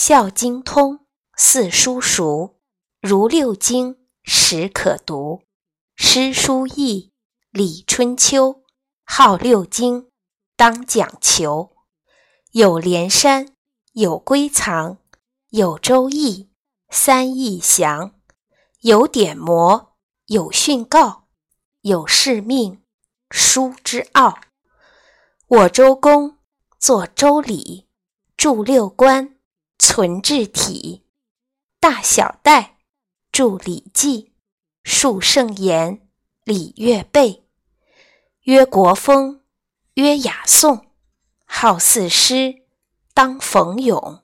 孝经通，四书熟，如六经，始可读。诗书易，礼春秋，号六经，当讲求。有连山，有归藏，有周易，三易详。有典谟，有训告，有誓命，书之奥。我周公作周礼，著六官。存志体，大小戴，著《礼记》，述圣言，礼乐备，曰国风，曰雅颂，号四诗，当讽咏。